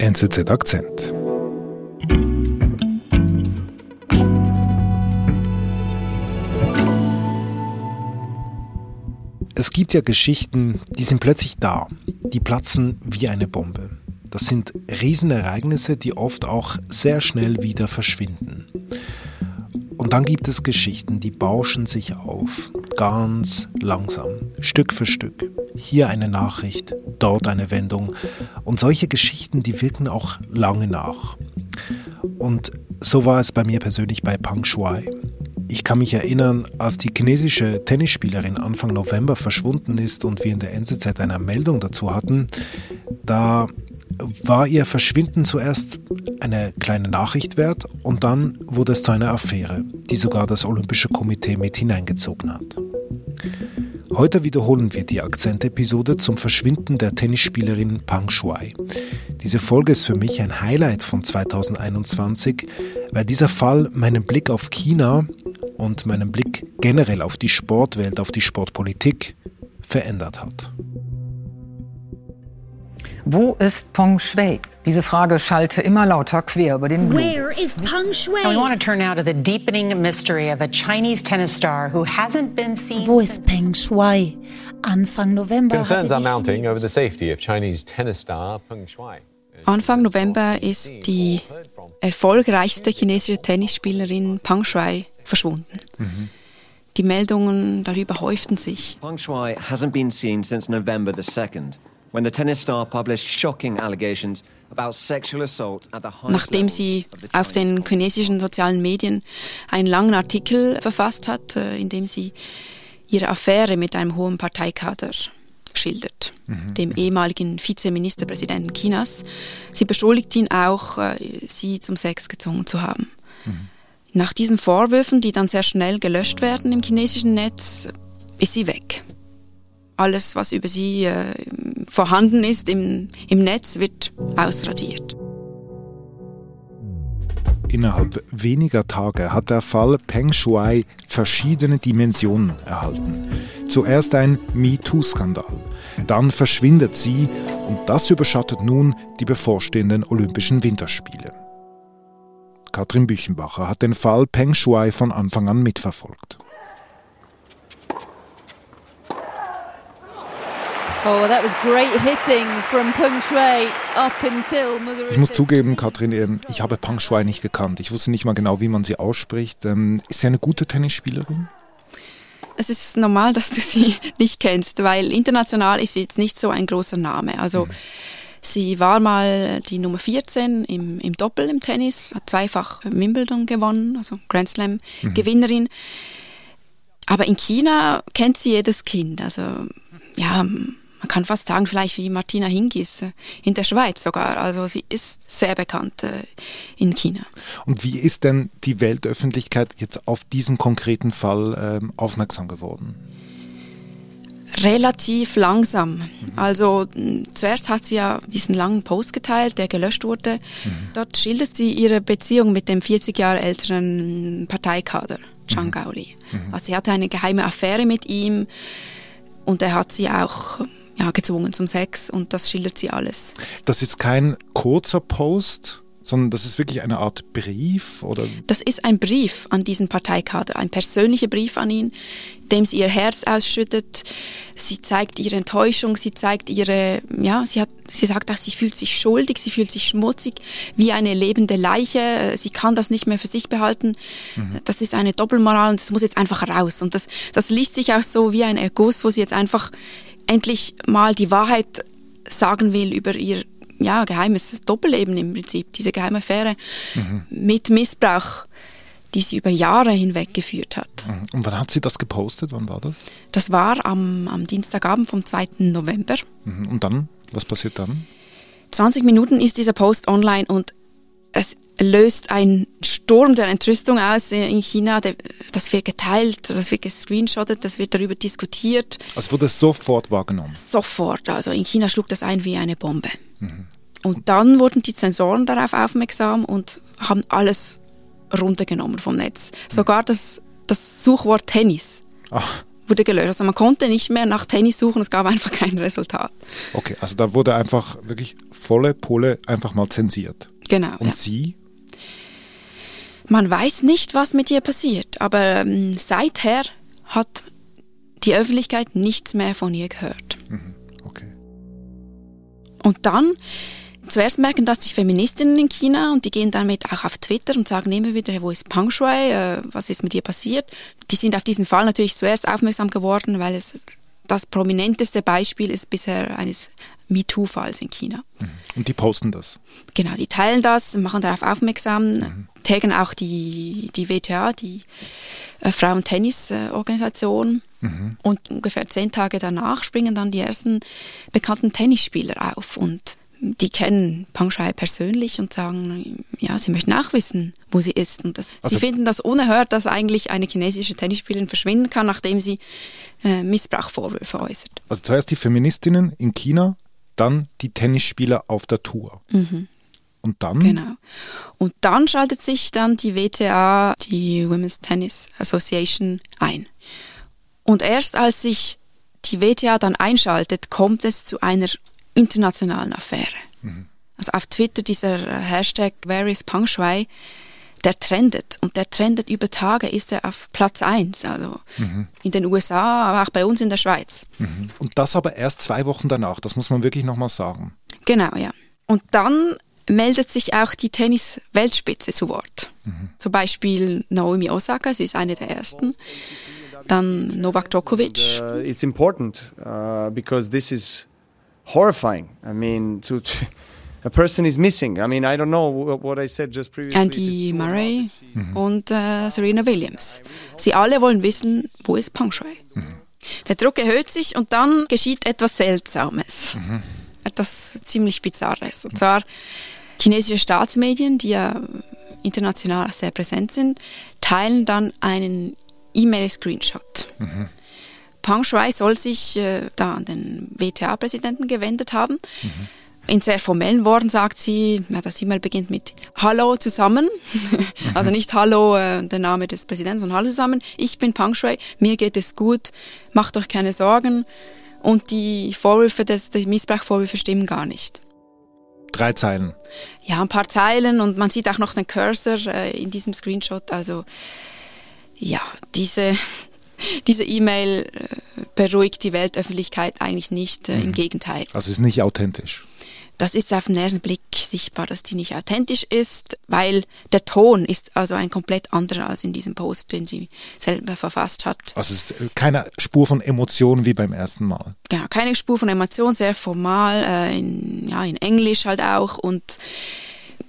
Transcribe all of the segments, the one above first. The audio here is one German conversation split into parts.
NZZ Akzent. Es gibt ja Geschichten, die sind plötzlich da, die platzen wie eine Bombe. Das sind Riesenereignisse, die oft auch sehr schnell wieder verschwinden. Und dann gibt es Geschichten, die bauschen sich auf, ganz langsam, Stück für Stück. Hier eine Nachricht, dort eine Wendung. Und solche Geschichten, die wirken auch lange nach. Und so war es bei mir persönlich bei Pang Shuai. Ich kann mich erinnern, als die chinesische Tennisspielerin Anfang November verschwunden ist und wir in der NZZ eine Meldung dazu hatten, da war ihr Verschwinden zuerst eine kleine Nachricht wert und dann wurde es zu einer Affäre, die sogar das Olympische Komitee mit hineingezogen hat. Heute wiederholen wir die Akzentepisode zum Verschwinden der Tennisspielerin Pang Shuai. Diese Folge ist für mich ein Highlight von 2021, weil dieser Fall meinen Blick auf China und meinen Blick generell auf die Sportwelt, auf die Sportpolitik verändert hat. Wo ist Peng Shui? Diese Frage schallte immer lauter quer über den Globus. Where is Peng Shui? Now we want to turn now to the deepening mystery of a Chinese tennis star who hasn't been seen Wo ist Peng Shui? Anfang November Concerns are mounting over the safety of Chinese tennis star Peng Shuai. Anfang November ist die erfolgreichste chinesische Tennisspielerin Pang Shuai verschwunden. Die Meldungen darüber häuften sich. Peng Shuai hasn't been seen since November the 2nd, when the tennis star published shocking allegations about sexual assault at the highest Nachdem sie of the auf Chinese den chinesischen sozialen Medien einen langen Artikel verfasst hat, äh, in dem sie ihre Affäre mit einem hohen Parteikader schildert, dem ehemaligen Vizeministerpräsidenten Chinas. Sie beschuldigt ihn auch, äh, sie zum Sex gezwungen zu haben. Nach diesen Vorwürfen, die dann sehr schnell gelöscht werden im chinesischen Netz, ist sie weg. Alles, was über sie äh, vorhanden ist im, im Netz, wird ausradiert. Innerhalb weniger Tage hat der Fall Peng Shuai verschiedene Dimensionen erhalten. Zuerst ein MeToo-Skandal, dann verschwindet sie und das überschattet nun die bevorstehenden Olympischen Winterspiele. Katrin Büchenbacher hat den Fall Peng Shuai von Anfang an mitverfolgt. Oh, that was great hitting from Peng Shui up until Muguruza. Ich muss zugeben, Katrin, ähm, ich habe Peng Shuai nicht gekannt. Ich wusste nicht mal genau, wie man sie ausspricht. Ähm, Ist sie eine gute Tennisspielerin? Es ist normal, dass du sie nicht kennst, weil international ist sie jetzt nicht so ein großer Name. Also sie war mal die Nummer 14 im, im Doppel im Tennis, hat zweifach Wimbledon gewonnen, also Grand Slam Gewinnerin. Aber in China kennt sie jedes Kind. Also ja, man kann fast sagen, vielleicht wie Martina Hingis äh, in der Schweiz sogar. Also sie ist sehr bekannt äh, in China. Und wie ist denn die Weltöffentlichkeit jetzt auf diesen konkreten Fall ähm, aufmerksam geworden? Relativ langsam. Also mh, zuerst hat sie ja diesen langen Post geteilt, der gelöscht wurde. Dort schildert sie ihre Beziehung mit dem 40 Jahre älteren Parteikader, Zhang Gaoli. Also sie hatte eine geheime Affäre mit ihm und er hat sie auch ja, gezwungen zum Sex und das schildert sie alles. Das ist kein kurzer Post, sondern das ist wirklich eine Art Brief oder Das ist ein Brief an diesen Parteikader, ein persönlicher Brief an ihn, in dem sie ihr Herz ausschüttet. Sie zeigt ihre Enttäuschung, sie zeigt ihre, ja, sie hat, sie sagt auch, sie fühlt sich schuldig, sie fühlt sich schmutzig, wie eine lebende Leiche. Sie kann das nicht mehr für sich behalten. Das ist eine Doppelmoral und das muss jetzt einfach raus. Und das, das liest sich auch so wie ein Erguss, wo sie jetzt einfach endlich mal die Wahrheit sagen will über ihr ja, geheimes Doppelleben im Prinzip, diese geheime Affäre mit Missbrauch, die sie über Jahre hinweg geführt hat. und wann hat sie das gepostet? Wann war das? Das war am, am Dienstagabend vom 2. November. Mhm. Und dann? Was passiert dann? 20 Minuten ist dieser Post online und es löst einen Sturm der Entrüstung aus in China. Das wird geteilt, das wird gescreenshottet, das wird darüber diskutiert. Es wurde sofort wahrgenommen. Sofort. Also in China schlug das ein wie eine Bombe. Und dann wurden die Zensoren darauf aufmerksam und haben alles runtergenommen vom Netz. Sogar das, das Suchwort Tennis Ach, wurde gelöscht. Also man konnte nicht mehr nach Tennis suchen, es gab einfach kein Resultat. Okay, also da wurde einfach wirklich volle Pole einfach mal zensiert. Genau. Und ja. Sie? Man weiß nicht, was mit ihr passiert, aber ähm, seither hat die Öffentlichkeit nichts mehr von ihr gehört. Okay. Und dann zuerst merken das die Feministinnen in China und die gehen damit auch auf Twitter und sagen immer wieder, wo ist Pang Shui, äh, was ist mit ihr passiert. Die sind auf diesen Fall natürlich zuerst aufmerksam geworden, weil es das prominenteste Beispiel ist bisher eines MeToo-Falls in China. Und die posten das. Genau, die teilen das, machen darauf aufmerksam, taggen auch die, die WTA, die äh, Frauen-Tennis-Organisation. Und ungefähr zehn Tage danach springen dann die ersten bekannten Tennisspieler auf und die kennen Pang Shui persönlich und sagen, ja, sie möchten auch wissen, wo sie ist. Und das, Also- sie finden das unerhört, dass eigentlich eine chinesische Tennisspielerin verschwinden kann, nachdem sie äh, Missbrauchvorwürfe äußert. Also zuerst die Feministinnen in China, dann die Tennisspieler auf der Tour. Und dann? Genau. Und dann schaltet sich dann die WTA, die Women's Tennis Association, ein. Und erst als sich die WTA dann einschaltet, kommt es zu einer internationalen Affäre. Also auf Twitter dieser äh, Hashtag Shui, der trendet. Und der trendet über Tage, ist er auf Platz 1. Also in den USA, aber auch bei uns in der Schweiz. Und das aber erst zwei Wochen danach, das muss man wirklich nochmal sagen. Genau, ja. Und dann meldet sich auch die Tennis-Weltspitze zu Wort. Zum Beispiel Naomi Osaka, sie ist eine der ersten. Dann Novak Djokovic. Uh, it's important uh, because this is horrifying. I mean, to, to- a person is missing. I mean, I don't know wh- what I said just previously. Andy Murray und äh, Serena Williams. Sie alle wollen wissen, wo ist Pang Shui. Der Druck erhöht sich und dann geschieht etwas Seltsames. Etwas ziemlich Bizarres. Und zwar chinesische Staatsmedien, die ja international sehr präsent sind, teilen dann einen E-Mail-Screenshot. Pang Shui soll sich äh, da an den WTA-Präsidenten gewendet haben. In sehr formellen Worten sagt sie, ja, das E-Mail beginnt mit Hallo zusammen. also nicht Hallo, äh, der Name des Präsidenten, sondern Hallo zusammen. Ich bin Pang Shui, mir geht es gut, macht euch keine Sorgen. Und die Vorwürfe, des, die Missbrauchsvorwürfe stimmen gar nicht. Drei Zeilen. Ja, ein paar Zeilen und man sieht auch noch den Cursor äh, in diesem Screenshot. Also ja, diese, diese E-Mail äh, beruhigt die Weltöffentlichkeit eigentlich nicht, äh, im Gegenteil. Also ist nicht authentisch. Das ist auf den ersten Blick sichtbar, dass die nicht authentisch ist, weil der Ton ist also ein komplett anderer als in diesem Post, den sie selber verfasst hat. Also es ist äh, keine Spur von Emotionen wie beim ersten Mal. Genau, keine Spur von Emotion, sehr formal, äh, in, ja, in Englisch halt auch und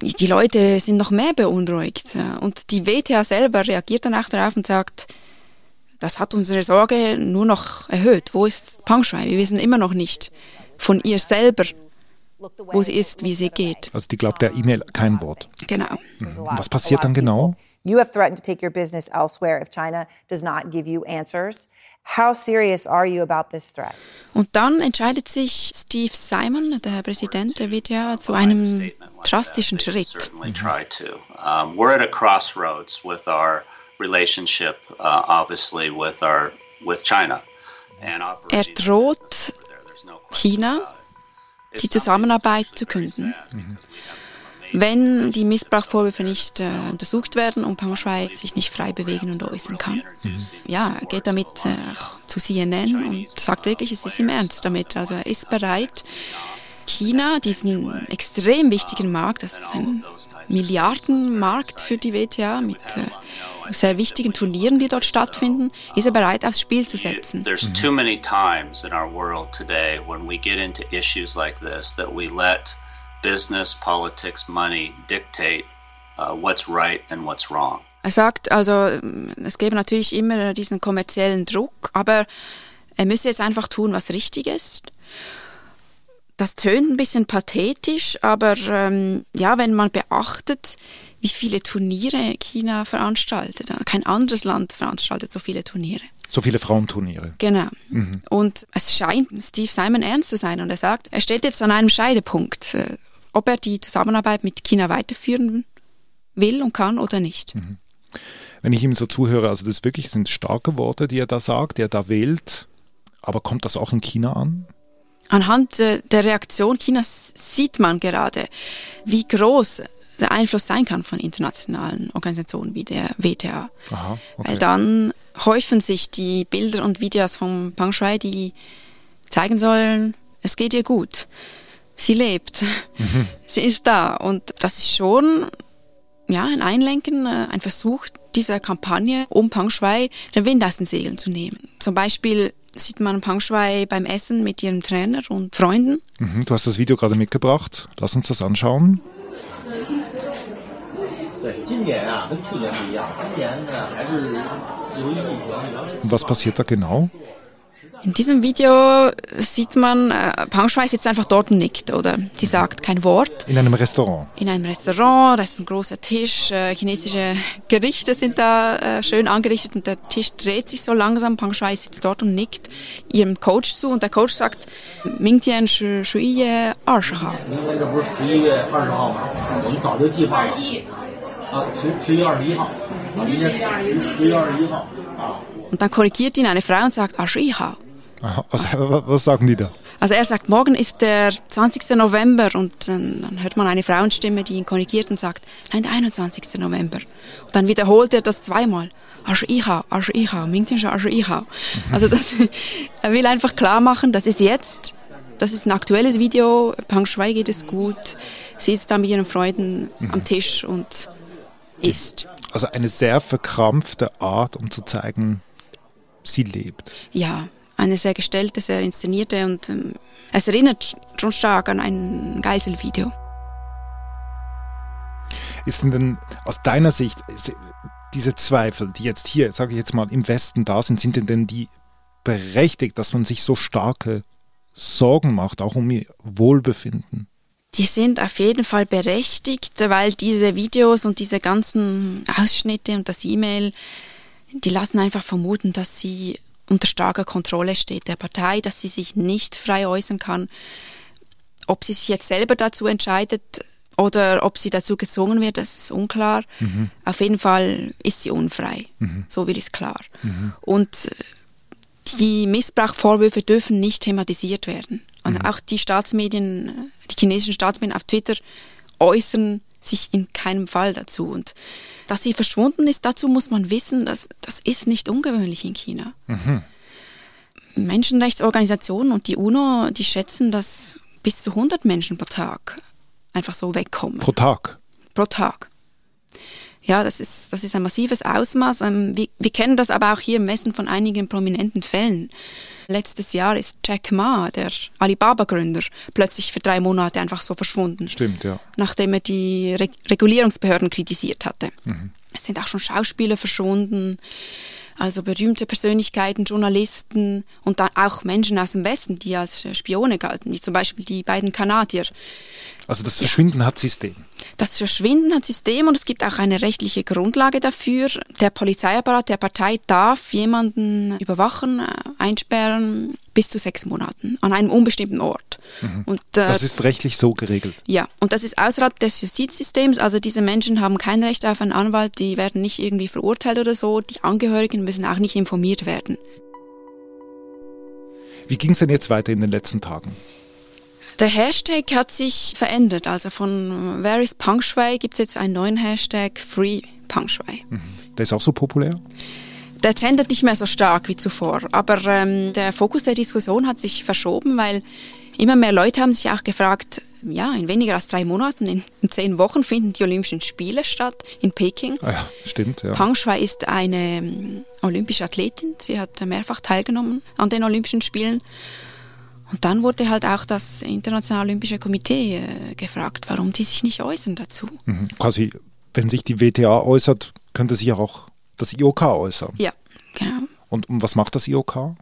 die Leute sind noch mehr beunruhigt. äh, Und die WTA selber reagiert dann auch darauf und sagt, das hat unsere Sorge nur noch erhöht. Wo ist Pang Shui? Wir wissen immer noch nicht von ihr selber, wo sie ist, wie sie geht. Also die glaubt der E-Mail kein Wort. Genau. Und was passiert dann genau? You have threatened to take your business elsewhere if China does not give you answers. How serious are you about this threat? Und dann entscheidet sich Steve Simon, der Präsident der WTA, zu einem drastischen Schritt. certainly try to. Um, we're at a crossroads with our relationship, uh, obviously, with our with China. Er droht China. Die Zusammenarbeit zu künden. Wenn die Missbrauchsvorwürfe nicht äh, untersucht werden und Pang Shui sich nicht frei bewegen und äußern kann. Ja, er geht damit äh, zu CNN und sagt wirklich, es ist ihm ernst damit. Also er ist bereit, China, diesen extrem wichtigen Markt, das ist ein Milliardenmarkt für die WTA mit äh, sehr wichtigen Turnieren, die dort stattfinden, ist er bereit aufs Spiel zu setzen. There's too many times in our world today when we get into issues like this that we let business, politics, money dictate uh, what's right and what's wrong. Er sagt also, es gäbe natürlich immer diesen kommerziellen Druck, aber er müsse jetzt einfach tun, was richtig ist. Das tönt ein bisschen pathetisch, aber ähm, ja, wenn man beachtet, wie viele Turniere China veranstaltet. Kein anderes Land veranstaltet so viele Turniere. So viele Frauenturniere. Genau. Und es scheint Steve Simon ernst zu sein und er sagt, er steht jetzt an einem Scheidepunkt, äh, ob er die Zusammenarbeit mit China weiterführen will und kann oder nicht. Wenn ich ihm so zuhöre, also das wirklich sind starke Worte, die er da sagt, die er da wählt. Aber kommt das auch in China an? Anhand äh, der Reaktion Chinas sieht man gerade, wie groß der Einfluss sein kann von internationalen Organisationen wie der WTA. Aha, okay. Weil dann häufen sich die Bilder und Videos von Pang Shui, die zeigen sollen, es geht ihr gut. Sie lebt. Mhm. Sie ist da. Und das ist schon ja, ein Einlenken, äh, ein Versuch dieser Kampagne, um Pang Shui den Wind aus den Segeln zu nehmen. Zum Beispiel sieht man Pang Shui beim Essen mit ihrem Trainer und Freunden. Mhm, du hast das Video gerade mitgebracht. Lass uns das anschauen. Und was passiert da genau? In diesem Video sieht man, äh, Pang Shui sitzt einfach dort und nickt, oder? Sie sagt kein Wort. In einem Restaurant. In einem Restaurant, da ist ein großer Tisch, äh, chinesische Gerichte sind da äh, schön angerichtet und der Tisch dreht sich so langsam. Pang Shui sitzt dort und nickt ihrem Coach zu und der Coach sagt, Mingtian shi shi ye 20号。Und dann korrigiert ihn eine Frau und sagt, ah, Ashihao. Aha, was, was sagen die da? Also er sagt, morgen ist der 20. November und dann, dann hört man eine Frauenstimme, die ihn korrigiert und sagt, nein, der 21. November. Und dann wiederholt er das zweimal. Ashihao. Also das, er will einfach klar machen, das ist jetzt, das ist ein aktuelles Video, Pang Shui geht es gut, sie ist da mit ihren Freunden Mhm. am Tisch und isst. Also eine sehr verkrampfte Art, um zu zeigen, sie lebt. Ja, eine sehr gestellte, sehr inszenierte und ähm, es erinnert schon stark an ein Geiselvideo. Ist denn, denn aus deiner Sicht diese Zweifel, die jetzt hier, sage ich jetzt mal, im Westen da sind, sind denn, denn die berechtigt, dass man sich so starke Sorgen macht, auch um ihr Wohlbefinden? Die sind auf jeden Fall berechtigt, weil diese Videos und diese ganzen Ausschnitte und das E-Mail, die lassen einfach vermuten, dass sie unter starker Kontrolle steht der Partei, dass sie sich nicht frei äußern kann. Ob sie sich jetzt selber dazu entscheidet oder ob sie dazu gezwungen wird, das ist unklar. Mhm. Auf jeden Fall ist sie unfrei. Mhm. So will es klar. Mhm. Und äh, die Missbrauchsvorwürfe dürfen nicht thematisiert werden. Also Mhm. auch die Staatsmedien, äh, die chinesischen Staatsmedien auf Twitter äußern sich in keinem Fall dazu. Und dass sie verschwunden ist, dazu muss man wissen, dass das ist nicht ungewöhnlich in China. Mhm. Menschenrechtsorganisationen und die UNO, die schätzen, dass bis zu 100 Menschen pro Tag einfach so wegkommen. Pro Tag? Pro Tag. Ja, das ist, das ist ein massives Ausmaß. Ähm, Wir, wir kennen das aber auch hier im Westen von einigen prominenten Fällen. Letztes Jahr ist Jack Ma, der Alibaba-Gründer, plötzlich für drei Monate einfach so verschwunden, Stimmt, ja. nachdem er die Re Regulierungsbehörden kritisiert hatte. Mhm. Es sind auch schon Schauspieler verschwunden, also berühmte Persönlichkeiten, Journalisten und dann auch Menschen aus dem Westen, die als äh, Spione galten, wie zum Beispiel die beiden Kanadier. Also das Verschwinden hat System. Das Verschwinden hat System und es gibt auch eine rechtliche Grundlage dafür. Der Polizeiapparat der Partei darf jemanden überwachen, äh, einsperren bis zu sechs Monaten an einem unbestimmten Ort. Mhm. Und, äh, das ist rechtlich so geregelt. Ja, und das ist außerhalb des Justizsystems. Also diese Menschen haben kein Recht auf einen Anwalt, die werden nicht irgendwie verurteilt oder so. Die Angehörigen müssen auch nicht informiert werden. Wie ging es denn jetzt weiter in den letzten Tagen? Der Hashtag hat sich verändert. Also von Where is Pang Shui gibt es jetzt einen neuen Hashtag Free Pang Shui. Der ist auch so populär? Der trendet nicht mehr so stark wie zuvor, aber ähm, der Fokus der Diskussion hat sich verschoben, weil immer mehr Leute haben sich auch gefragt, ja, in weniger als drei Monaten, in, in zehn Wochen finden die Olympischen Spiele statt in Peking. Ah ja, stimmt, ja. Pang Shui ist eine ähm, olympische Athletin. Sie hat mehrfach teilgenommen an den Olympischen Spielen. Und dann wurde halt auch das Internationale Olympische Komitee äh, gefragt, warum die sich nicht äußern dazu. Mhm. Quasi, wenn sich die WTA äußert, könnte sich auch das IOK äußern. Ja, genau. Und um was macht das IOK?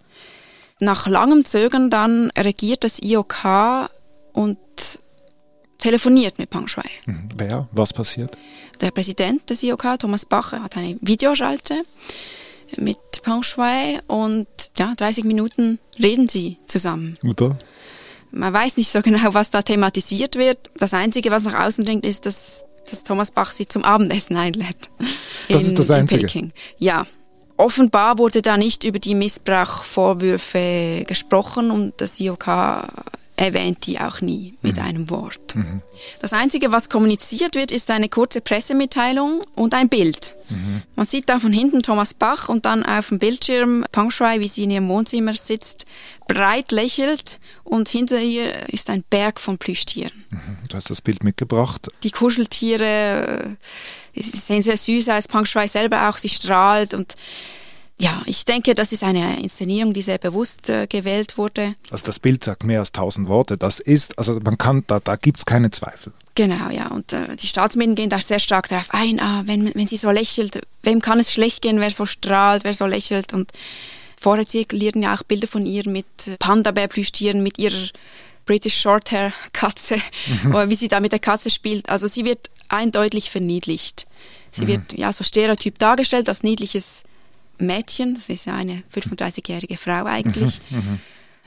Nach langem Zögern dann regiert das IOK und telefoniert mit Pang Shui. Mhm. Wer? Was passiert? Der Präsident des IOK, Thomas Bacher, hat eine Videoschalte mit Pang Shui und ja, 30 Minuten reden sie zusammen. Über? Man weiß nicht so genau, was da thematisiert wird. Das Einzige, was nach außen dringt, ist, dass dass Thomas Bach sie zum Abendessen einlädt. Das in, ist das in Einzige. Peking. Ja. Offenbar wurde da nicht über die Missbrauchvorwürfe gesprochen und das IOK erwähnt die auch nie mit einem Wort. Das Einzige, was kommuniziert wird, ist eine kurze Pressemitteilung und ein Bild. Man sieht da von hinten Thomas Bach und dann auf dem Bildschirm Peng Shuai, wie sie in ihrem Wohnzimmer sitzt, breit lächelt und hinter ihr ist ein Berg von Plüschtieren. Du hast das Bild mitgebracht. Die Kuscheltiere sie sehen sehr süß aus, Peng Shuai selber auch, sie strahlt und ja, ich denke, das ist eine Inszenierung, die sehr bewusst äh, gewählt wurde. Also das Bild sagt mehr als tausend Worte. Das ist, also man kann, da, da gibt es keine Zweifel. Genau, ja. Und äh, die Staatsmedien gehen da sehr stark darauf ein, ah, wenn, wenn sie so lächelt, wem kann es schlecht gehen, wer so strahlt, wer so lächelt. Und vorher zirkulieren ja auch Bilder von ihr mit äh, Panda-Bär-Plüschtieren, mit ihrer British Shorthair-Katze, oder wie sie da mit der Katze spielt. Also sie wird eindeutig verniedlicht. Sie Mhm. wird ja so stereotyp dargestellt als niedliches Mädchen. Das ist ja eine 35-jährige Frau eigentlich. Mhm.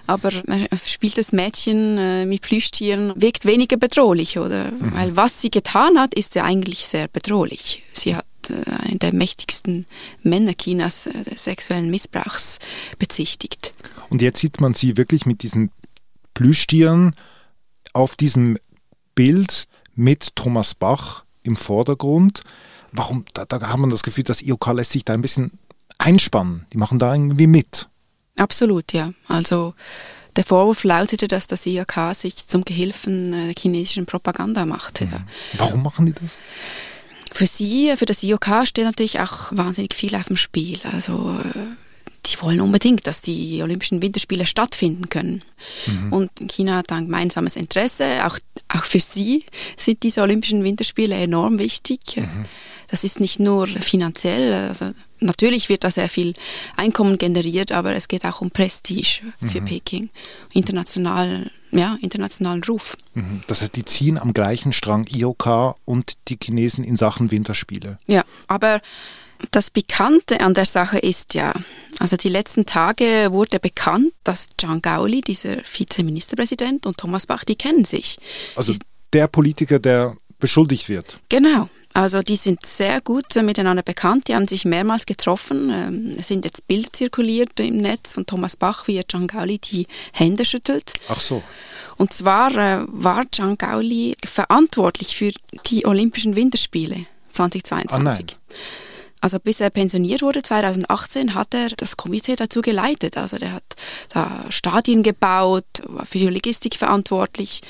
Aber ein verspieltes Mädchen äh, mit Plüschtieren wirkt weniger bedrohlich, oder? Mhm. Weil was sie getan hat, ist ja eigentlich sehr bedrohlich. Sie hat äh, einen der mächtigsten Männer Chinas äh, des sexuellen Missbrauchs bezichtigt. Und jetzt sieht man sie wirklich mit diesen Plüschtieren auf diesem Bild mit Thomas Bach im Vordergrund. Warum? Da, da hat man das Gefühl, das IOK lässt sich da ein bisschen einspannen. Die machen da irgendwie mit. Absolut, ja. Also der Vorwurf lautete, dass das IAK sich zum Gehilfen äh, der chinesischen Propaganda machte. Ja. Warum machen die das? Für sie, für das IOK steht natürlich auch wahnsinnig viel auf dem Spiel. Also äh, die wollen unbedingt, dass die Olympischen Winterspiele stattfinden können. Mhm. Und China hat ein gemeinsames Interesse. Auch, auch für sie sind diese Olympischen Winterspiele enorm wichtig. Das ist nicht nur finanziell. Also natürlich wird da sehr viel Einkommen generiert, aber es geht auch um Prestige für Mhm. Peking. International, ja, internationalen Ruf. Mhm. Das heißt, die ziehen am gleichen Strang IOK und die Chinesen in Sachen Winterspiele. Ja, aber das Bekannte an der Sache ist ja, also die letzten Tage wurde bekannt, dass Zhang Gaoli, dieser Vizeministerpräsident, und Thomas Bach, die kennen sich. Also der Politiker, der beschuldigt wird. Genau. Also die sind sehr gut äh, miteinander bekannt, die haben sich mehrmals getroffen. Ähm, es sind jetzt Bilder zirkuliert im Netz von Thomas Bach, wie er Zhang Gaoli die Hände schüttelt. Ach so. Und zwar äh, war Zhang Gaoli verantwortlich für die Olympischen Winterspiele 2022. Also bis er pensioniert wurde 2018, hat er das Komitee dazu geleitet. Also der hat da Stadien gebaut, war für die Logistik verantwortlich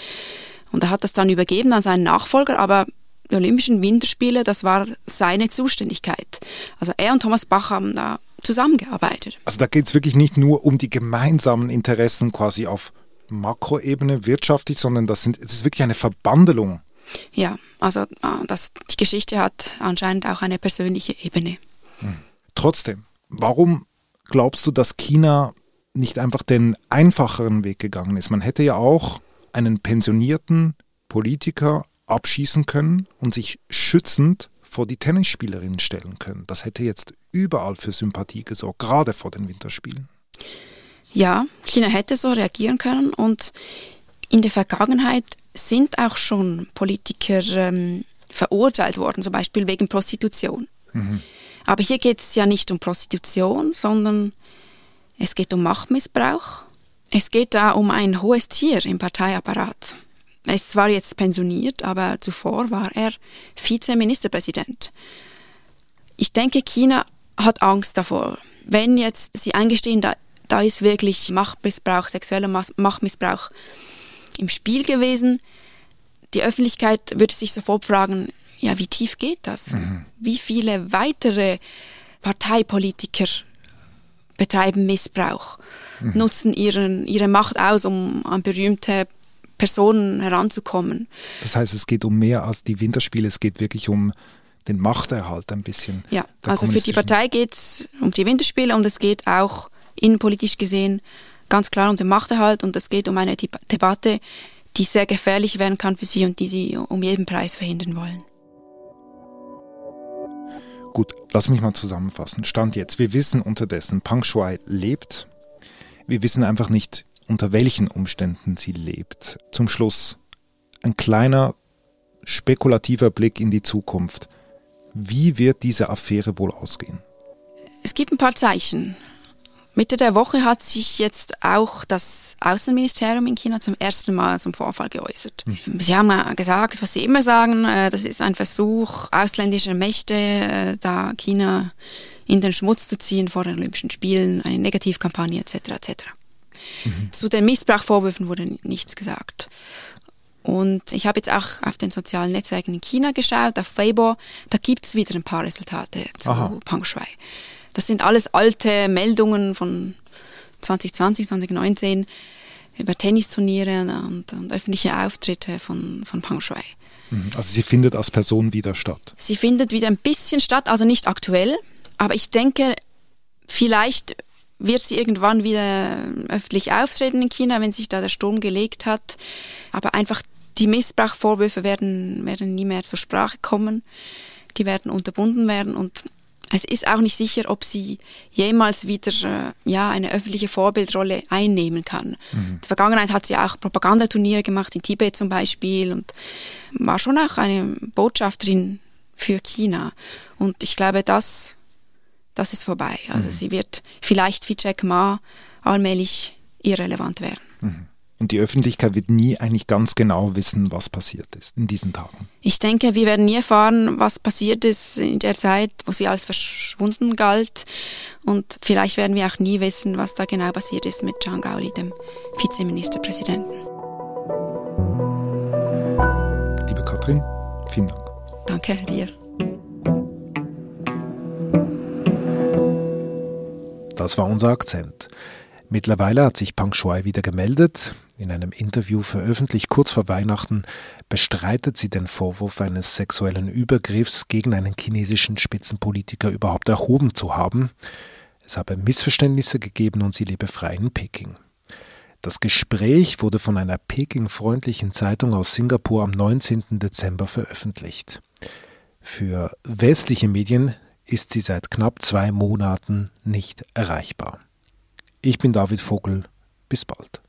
und er hat das dann übergeben an seinen Nachfolger, aber die Olympischen Winterspiele, das war seine Zuständigkeit. Also er und Thomas Bach haben da zusammengearbeitet. Also da geht es wirklich nicht nur um die gemeinsamen Interessen quasi auf Makroebene wirtschaftlich, sondern das, sind, es ist wirklich eine Verbandelung. Ja, also ah, das, die Geschichte hat anscheinend auch eine persönliche Ebene. Trotzdem, warum glaubst du, dass China nicht einfach den einfacheren Weg gegangen ist? Man hätte ja auch einen pensionierten Politiker abschießen können und sich schützend vor die Tennisspielerinnen stellen können. Das hätte jetzt überall für Sympathie gesorgt, gerade vor den Winterspielen. Ja, China hätte so reagieren können und in der Vergangenheit sind auch schon Politiker ähm, verurteilt worden, zum Beispiel wegen Prostitution. Aber hier geht es ja nicht um Prostitution, sondern es geht um Machtmissbrauch. Es geht da um ein hohes Tier im Parteiapparat. Er ist zwar jetzt pensioniert, aber zuvor war er Vizeministerpräsident. Ich denke, China hat Angst davor. Wenn jetzt sie eingestehen, da, da ist wirklich Machtmissbrauch, sexueller Machtmissbrauch im Spiel gewesen, die Öffentlichkeit würde sich sofort fragen, ja, wie tief geht das? Wie viele weitere Parteipolitiker betreiben Missbrauch, Mhm. nutzen ihren, ihre Macht aus, um an berühmte Personen heranzukommen? Das heißt, es geht um mehr als die Winterspiele, es geht wirklich um den Machterhalt ein bisschen. Ja, also für die Partei geht es um die Winterspiele und es geht auch innenpolitisch gesehen ganz klar um den Machterhalt und es geht um eine Deba- Debatte, die sehr gefährlich werden kann für sie und die sie um jeden Preis verhindern wollen. Gut, lass mich mal zusammenfassen. Stand jetzt. Wir wissen unterdessen, Pang Shuai lebt. Wir wissen einfach nicht, unter welchen Umständen sie lebt. Zum Schluss ein kleiner spekulativer Blick in die Zukunft. Wie wird diese Affäre wohl ausgehen? Es gibt ein paar Zeichen. Mitte der Woche hat sich jetzt auch das Außenministerium in China zum ersten Mal zum Vorfall geäußert. Mhm. Sie haben gesagt, was sie immer sagen, äh, das ist ein Versuch ausländischer Mächte, äh, da China in den Schmutz zu ziehen vor den Olympischen Spielen, eine Negativkampagne etc. etc. Mhm. Zu den Missbrauchvorwürfen wurde nichts gesagt. Und ich habe jetzt auch auf den sozialen Netzwerken in China geschaut, auf Weibo, da gibt es wieder ein paar Resultate zu Aha. Peng Shui. Das sind alles alte Meldungen von 2020, 2019 über Tennisturniere und, und öffentliche Auftritte von, von Peng Shui. Mhm. Also sie findet als Person wieder statt? Sie findet wieder ein bisschen statt, also nicht aktuell, aber ich denke, vielleicht wird sie irgendwann wieder öffentlich auftreten in China, wenn sich da der Sturm gelegt hat. Aber einfach die Missbrauchvorwürfe werden, werden nie mehr zur Sprache kommen. Die werden unterbunden werden und es ist auch nicht sicher, ob sie jemals wieder äh, ja, eine öffentliche Vorbildrolle einnehmen kann. Mhm. In der Vergangenheit hat sie auch Propagandaturniere gemacht, in Tibet zum Beispiel, und war schon auch eine Botschafterin für China. Und ich glaube, das, das ist vorbei. Also mhm. sie wird vielleicht wie Jack Ma allmählich irrelevant werden. Mhm. Und die Öffentlichkeit wird nie eigentlich ganz genau wissen, was passiert ist in diesen Tagen. Ich denke, wir werden nie erfahren, was passiert ist in der Zeit, wo sie als verschwunden galt. Und vielleicht werden wir auch nie wissen, was da genau passiert ist mit Zhang Gaoli, dem Vizeministerpräsidenten. Liebe Katrin, vielen Dank. Danke dir. Das war unser Akzent. Mittlerweile hat sich Pang Shui wieder gemeldet. In einem Interview veröffentlicht kurz vor Weihnachten bestreitet sie den Vorwurf eines sexuellen Übergriffs gegen einen chinesischen Spitzenpolitiker überhaupt erhoben zu haben. Es habe Missverständnisse gegeben und sie lebe frei in Peking. Das Gespräch wurde von einer Peking-freundlichen Zeitung aus Singapur am 19. Dezember veröffentlicht. Für westliche Medien ist sie seit knapp zwei Monaten nicht erreichbar. Ich bin David Vogel. Bis bald.